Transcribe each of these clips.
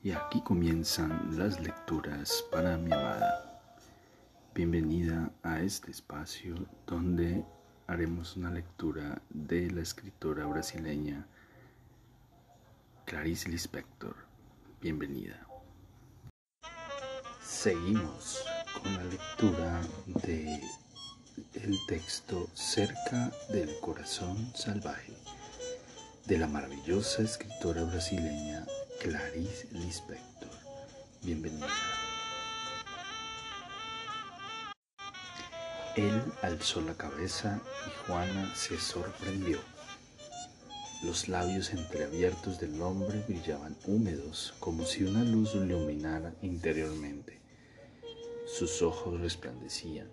Y aquí comienzan las lecturas para mi amada. Bienvenida a este espacio donde haremos una lectura de la escritora brasileña Clarice Lispector. Bienvenida. Seguimos con la lectura de el texto Cerca del corazón salvaje de la maravillosa escritora brasileña Clarice Lispector. Bienvenida. Él alzó la cabeza y Juana se sorprendió. Los labios entreabiertos del hombre brillaban húmedos, como si una luz iluminara interiormente. Sus ojos resplandecían,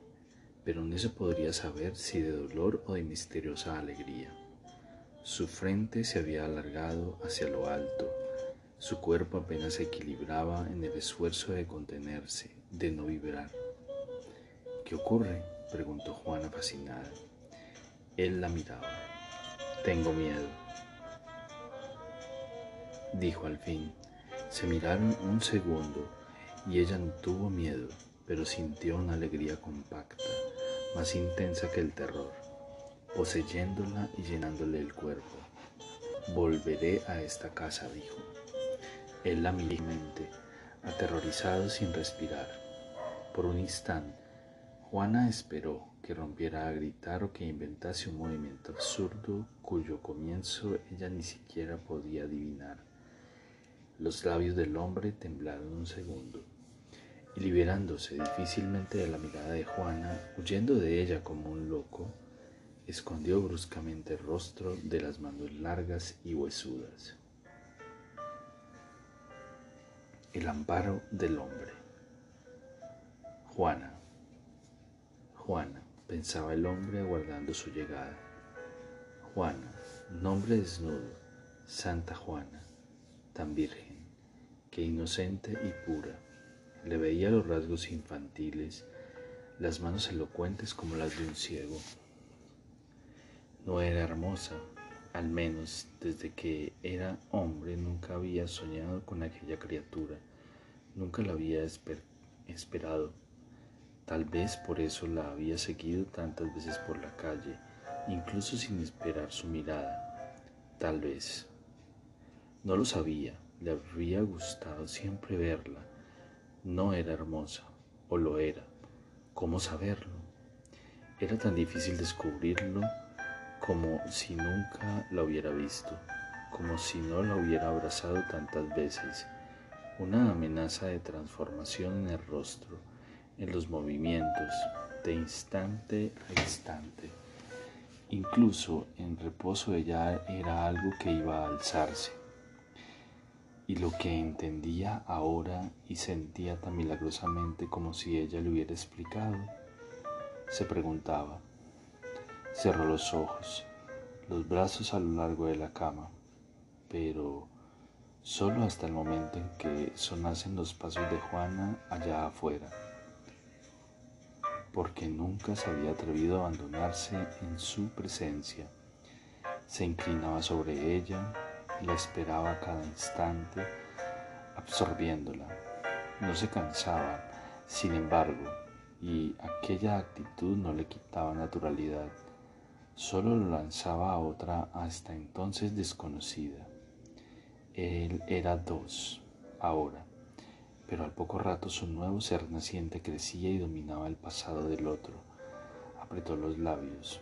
pero no se podría saber si de dolor o de misteriosa alegría. Su frente se había alargado hacia lo alto, su cuerpo apenas se equilibraba en el esfuerzo de contenerse, de no vibrar. ¿Qué ocurre? preguntó Juana fascinada. Él la miraba. Tengo miedo, dijo al fin. Se miraron un segundo y ella no tuvo miedo, pero sintió una alegría compacta, más intensa que el terror, poseyéndola y llenándole el cuerpo. Volveré a esta casa, dijo. Él la aterrorizado sin respirar. Por un instante, Juana esperó que rompiera a gritar o que inventase un movimiento absurdo cuyo comienzo ella ni siquiera podía adivinar. Los labios del hombre temblaron un segundo y liberándose difícilmente de la mirada de Juana, huyendo de ella como un loco, escondió bruscamente el rostro de las manos largas y huesudas. El amparo del hombre. Juana, Juana, pensaba el hombre aguardando su llegada. Juana, nombre desnudo, Santa Juana, tan virgen, que inocente y pura. Le veía los rasgos infantiles, las manos elocuentes como las de un ciego. No era hermosa, al menos desde que era hombre nunca había soñado con aquella criatura, nunca la había esperado. Tal vez por eso la había seguido tantas veces por la calle, incluso sin esperar su mirada. Tal vez. No lo sabía, le habría gustado siempre verla. No era hermosa, o lo era. ¿Cómo saberlo? Era tan difícil descubrirlo como si nunca la hubiera visto, como si no la hubiera abrazado tantas veces, una amenaza de transformación en el rostro, en los movimientos, de instante a instante. Incluso en reposo ella era algo que iba a alzarse. Y lo que entendía ahora y sentía tan milagrosamente como si ella le hubiera explicado, se preguntaba, Cerró los ojos, los brazos a lo largo de la cama, pero solo hasta el momento en que sonasen los pasos de Juana allá afuera, porque nunca se había atrevido a abandonarse en su presencia. Se inclinaba sobre ella, la esperaba cada instante, absorbiéndola. No se cansaba, sin embargo, y aquella actitud no le quitaba naturalidad solo lo lanzaba a otra hasta entonces desconocida. Él era dos, ahora, pero al poco rato su nuevo ser naciente crecía y dominaba el pasado del otro. Apretó los labios.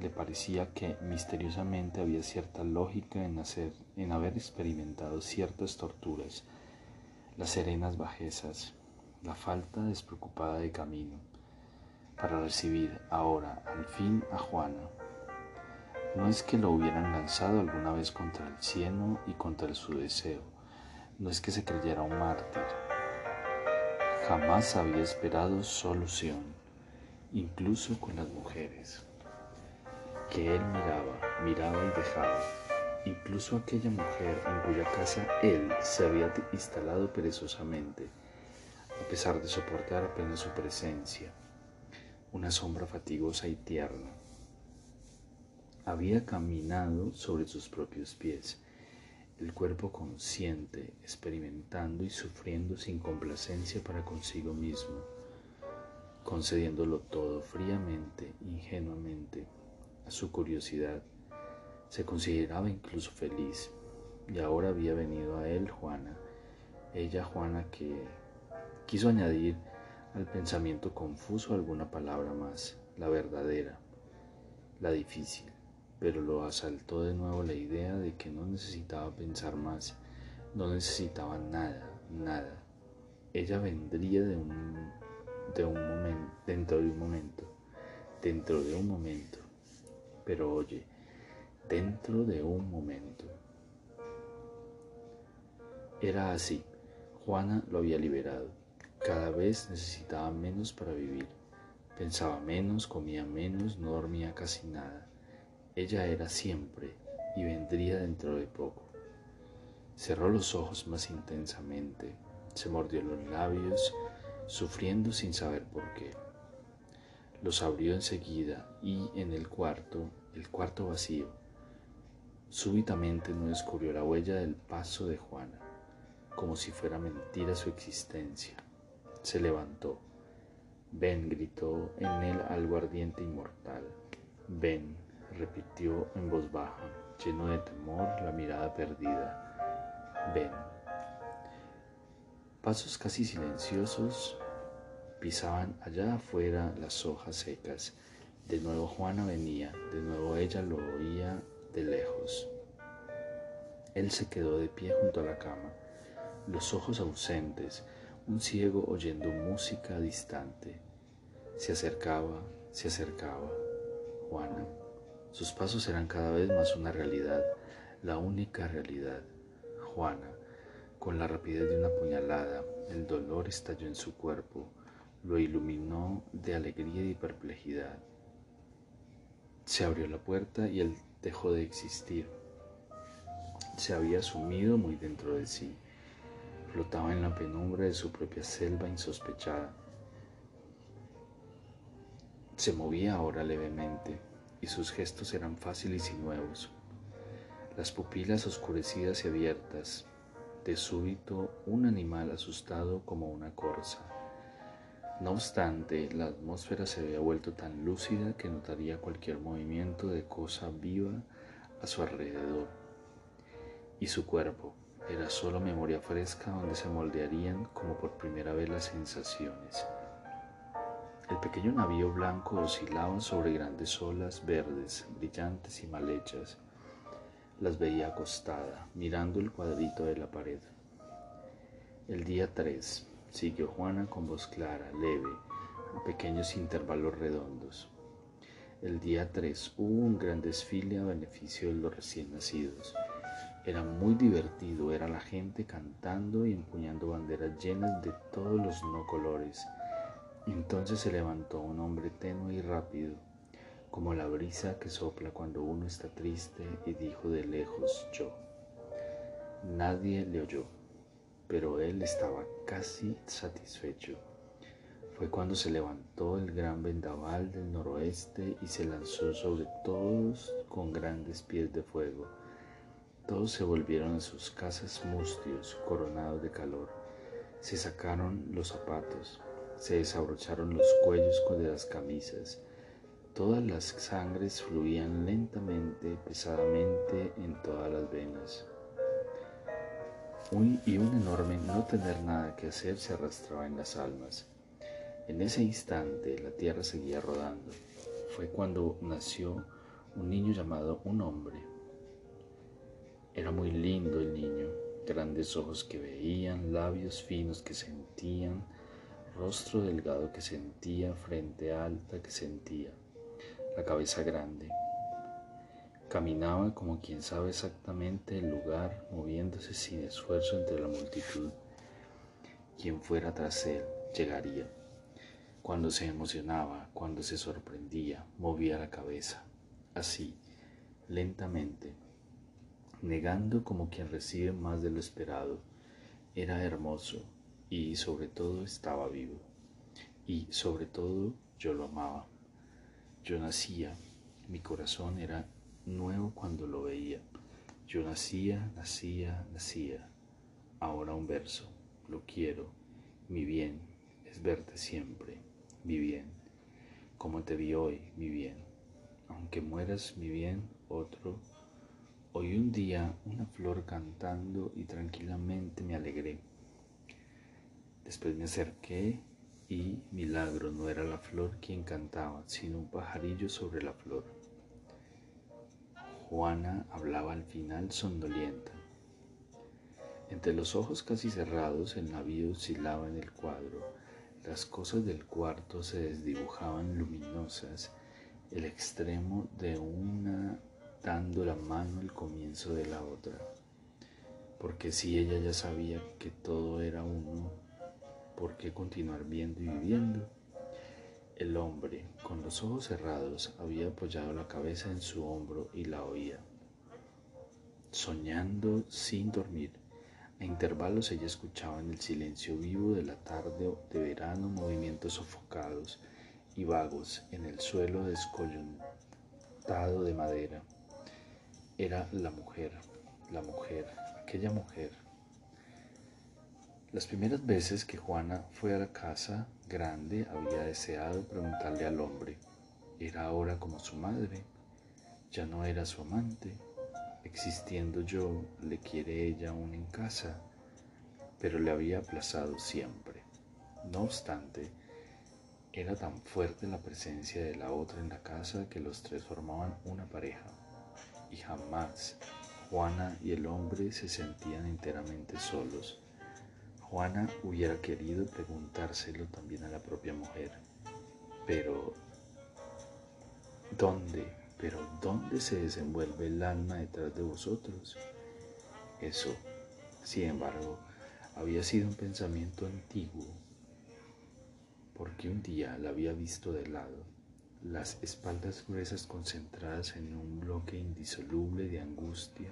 Le parecía que misteriosamente había cierta lógica en, hacer, en haber experimentado ciertas torturas, las serenas bajezas, la falta despreocupada de camino, para recibir ahora al fin a Juana, no es que lo hubieran lanzado alguna vez contra el cielo y contra su deseo. No es que se creyera un mártir. Jamás había esperado solución, incluso con las mujeres. Que él miraba, miraba y dejaba. Incluso aquella mujer en cuya casa él se había instalado perezosamente, a pesar de soportar apenas su presencia, una sombra fatigosa y tierna había caminado sobre sus propios pies. el cuerpo consciente, experimentando y sufriendo sin complacencia para consigo mismo, concediéndolo todo fríamente, ingenuamente, a su curiosidad. Se consideraba incluso feliz, y ahora había venido a él Juana, ella Juana que quiso añadir al pensamiento confuso alguna palabra más, la verdadera, la difícil, pero lo asaltó de nuevo la idea de que no necesitaba pensar más, no necesitaba nada, nada. Ella vendría de un, de un momento, dentro de un momento, dentro de un momento. Pero oye, dentro de un momento. Era así. Juana lo había liberado. Cada vez necesitaba menos para vivir. Pensaba menos, comía menos, no dormía casi nada. Ella era siempre y vendría dentro de poco. Cerró los ojos más intensamente, se mordió los labios, sufriendo sin saber por qué. Los abrió enseguida y en el cuarto, el cuarto vacío, súbitamente no descubrió la huella del paso de Juana, como si fuera mentira su existencia. Se levantó. Ven, gritó en él algo ardiente inmortal. Ven, repitió en voz baja, lleno de temor, la mirada perdida. Ven. Pasos casi silenciosos pisaban allá afuera las hojas secas. De nuevo Juana venía, de nuevo ella lo oía de lejos. Él se quedó de pie junto a la cama, los ojos ausentes, un ciego oyendo música distante. Se acercaba, se acercaba. Juana. Sus pasos eran cada vez más una realidad, la única realidad. Juana, con la rapidez de una puñalada, el dolor estalló en su cuerpo, lo iluminó de alegría y perplejidad. Se abrió la puerta y él dejó de existir. Se había sumido muy dentro de sí. Flotaba en la penumbra de su propia selva insospechada. Se movía ahora levemente y sus gestos eran fáciles y nuevos. Las pupilas oscurecidas y abiertas, de súbito un animal asustado como una corza. No obstante, la atmósfera se había vuelto tan lúcida que notaría cualquier movimiento de cosa viva a su alrededor. Y su cuerpo era solo memoria fresca donde se moldearían como por primera vez las sensaciones. El pequeño navío blanco oscilaba sobre grandes olas verdes, brillantes y mal hechas. Las veía acostada, mirando el cuadrito de la pared. El día 3, siguió Juana con voz clara, leve, a pequeños intervalos redondos. El día 3 hubo un gran desfile a beneficio de los recién nacidos. Era muy divertido, era la gente cantando y empuñando banderas llenas de todos los no colores entonces se levantó un hombre tenue y rápido, como la brisa que sopla cuando uno está triste, y dijo de lejos yo. Nadie le oyó, pero él estaba casi satisfecho. Fue cuando se levantó el gran vendaval del noroeste y se lanzó sobre todos con grandes pies de fuego. Todos se volvieron a sus casas mustios, coronados de calor. Se sacaron los zapatos, se desabrocharon los cuellos de las camisas. Todas las sangres fluían lentamente, pesadamente en todas las venas. y un enorme no tener nada que hacer se arrastraba en las almas. En ese instante la tierra seguía rodando. Fue cuando nació un niño llamado un hombre. Era muy lindo el niño, grandes ojos que veían, labios finos que sentían, rostro delgado que sentía, frente alta que sentía, la cabeza grande. Caminaba como quien sabe exactamente el lugar, moviéndose sin esfuerzo entre la multitud. Quien fuera tras él llegaría. Cuando se emocionaba, cuando se sorprendía, movía la cabeza, así, lentamente, negando como quien recibe más de lo esperado. Era hermoso, y sobre todo estaba vivo. Y sobre todo yo lo amaba. Yo nacía, mi corazón era nuevo cuando lo veía. Yo nacía, nacía, nacía. Ahora un verso. Lo quiero. Mi bien es verte siempre. Mi bien. Como te vi hoy, mi bien. Aunque mueras, mi bien, otro. Hoy un día una flor cantando y tranquilamente me alegré. Después me acerqué y, milagro, no era la flor quien cantaba, sino un pajarillo sobre la flor. Juana hablaba al final sondolienta. Entre los ojos casi cerrados el navío oscilaba en el cuadro, las cosas del cuarto se desdibujaban luminosas, el extremo de una dando la mano al comienzo de la otra, porque si ella ya sabía que todo era uno, ¿por qué continuar viendo y viviendo? El hombre, con los ojos cerrados, había apoyado la cabeza en su hombro y la oía. Soñando sin dormir, a intervalos ella escuchaba en el silencio vivo de la tarde de verano movimientos sofocados y vagos en el suelo descoyuntado de madera. Era la mujer, la mujer, aquella mujer las primeras veces que Juana fue a la casa grande había deseado preguntarle al hombre. Era ahora como su madre, ya no era su amante. Existiendo yo, le quiere ella aún en casa, pero le había aplazado siempre. No obstante, era tan fuerte la presencia de la otra en la casa que los tres formaban una pareja, y jamás Juana y el hombre se sentían enteramente solos Juana hubiera querido preguntárselo también a la propia mujer, pero ¿dónde? Pero ¿dónde se desenvuelve el alma detrás de vosotros? Eso, sin embargo, había sido un pensamiento antiguo, porque un día la había visto de lado, las espaldas gruesas concentradas en un bloque indisoluble de angustia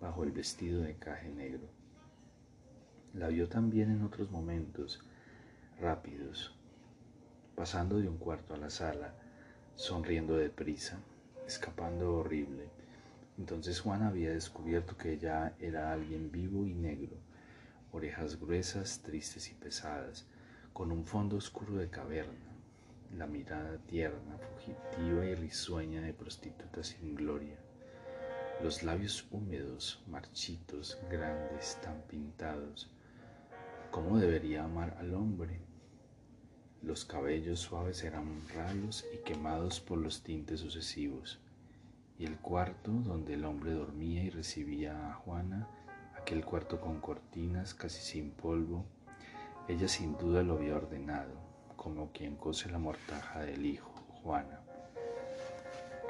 bajo el vestido de caje negro. La vio también en otros momentos rápidos, pasando de un cuarto a la sala, sonriendo deprisa, escapando horrible. Entonces Juan había descubierto que ella era alguien vivo y negro, orejas gruesas, tristes y pesadas, con un fondo oscuro de caverna, la mirada tierna, fugitiva y risueña de prostituta sin gloria, los labios húmedos, marchitos, grandes, tan pintados, ¿Cómo debería amar al hombre? Los cabellos suaves eran ralos y quemados por los tintes sucesivos, y el cuarto donde el hombre dormía y recibía a Juana, aquel cuarto con cortinas casi sin polvo, ella sin duda lo había ordenado, como quien cose la mortaja del hijo, Juana.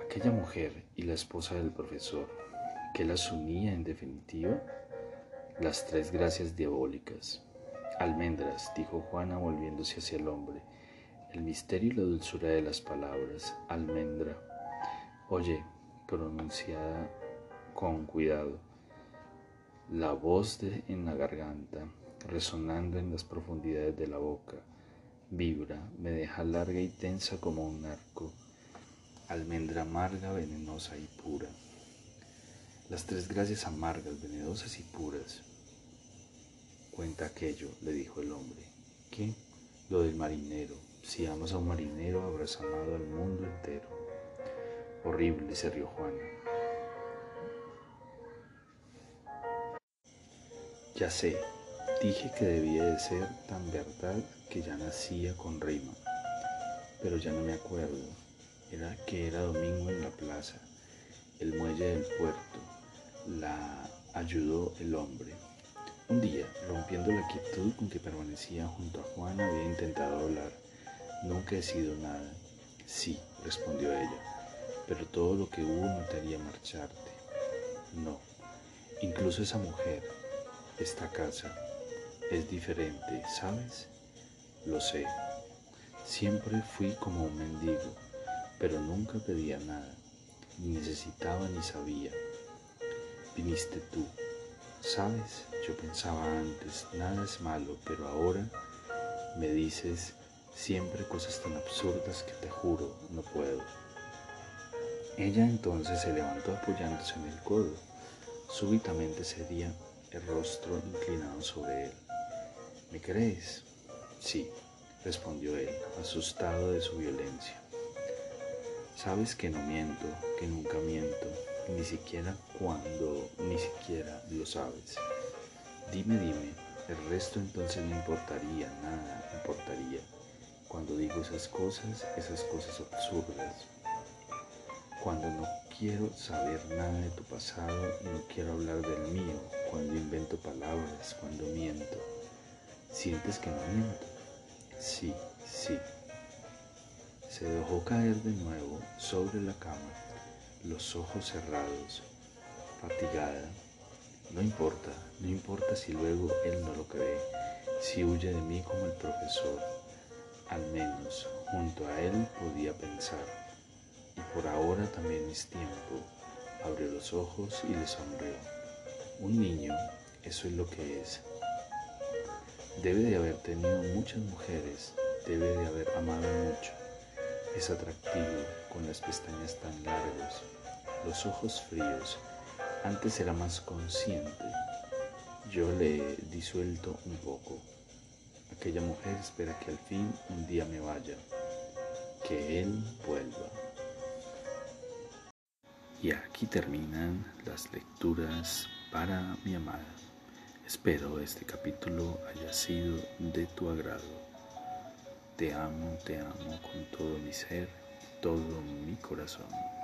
Aquella mujer y la esposa del profesor, que las unía en definitiva, las tres gracias diabólicas, Almendras, dijo Juana volviéndose hacia el hombre. El misterio y la dulzura de las palabras. Almendra. Oye, pronunciada con cuidado. La voz de, en la garganta, resonando en las profundidades de la boca, vibra, me deja larga y tensa como un arco. Almendra amarga, venenosa y pura. Las tres gracias amargas, venenosas y puras Cuenta aquello, le dijo el hombre. ¿Qué? Lo del marinero. Si amas a un marinero, habrás amado al mundo entero. Horrible, se rió Juana. Ya sé, dije que debía de ser tan verdad que ya nacía con rima, pero ya no me acuerdo. Era que era domingo en la plaza, el muelle del puerto. La ayudó el hombre. Un día, rompiendo la quietud con que permanecía junto a Juan, había intentado hablar. Nunca he sido nada. Sí, respondió ella, pero todo lo que hubo no te haría marcharte. No, incluso esa mujer, esta casa, es diferente, ¿sabes? Lo sé. Siempre fui como un mendigo, pero nunca pedía nada, ni necesitaba ni sabía. Viniste tú Sabes, yo pensaba antes, nada es malo, pero ahora me dices siempre cosas tan absurdas que te juro no puedo. Ella entonces se levantó apoyándose en el codo. Súbitamente cedía el rostro inclinado sobre él. ¿Me crees? Sí, respondió él, asustado de su violencia. Sabes que no miento, que nunca miento, ni siquiera cuando ni siquiera lo sabes. Dime, dime, el resto entonces no importaría, nada importaría. Cuando digo esas cosas, esas cosas absurdas. Cuando no quiero saber nada de tu pasado y no quiero hablar del mío, cuando invento palabras, cuando miento. ¿Sientes que no miento? Sí, sí. Se dejó caer de nuevo sobre la cama, los ojos cerrados, fatigada. No importa, no importa si luego él no lo cree, si huye de mí como el profesor. Al menos junto a él podía pensar. Y por ahora también es tiempo. Abrió los ojos y le sonrió. Un niño, eso es lo que es. Debe de haber tenido muchas mujeres, debe de haber amado mucho. Es atractivo, con las pestañas tan largas, los ojos fríos. Antes era más consciente. Yo le he disuelto un poco. Aquella mujer espera que al fin un día me vaya, que él vuelva. Y aquí terminan las lecturas para mi amada. Espero este capítulo haya sido de tu agrado. Te amo, te amo con todo mi ser, todo mi corazón.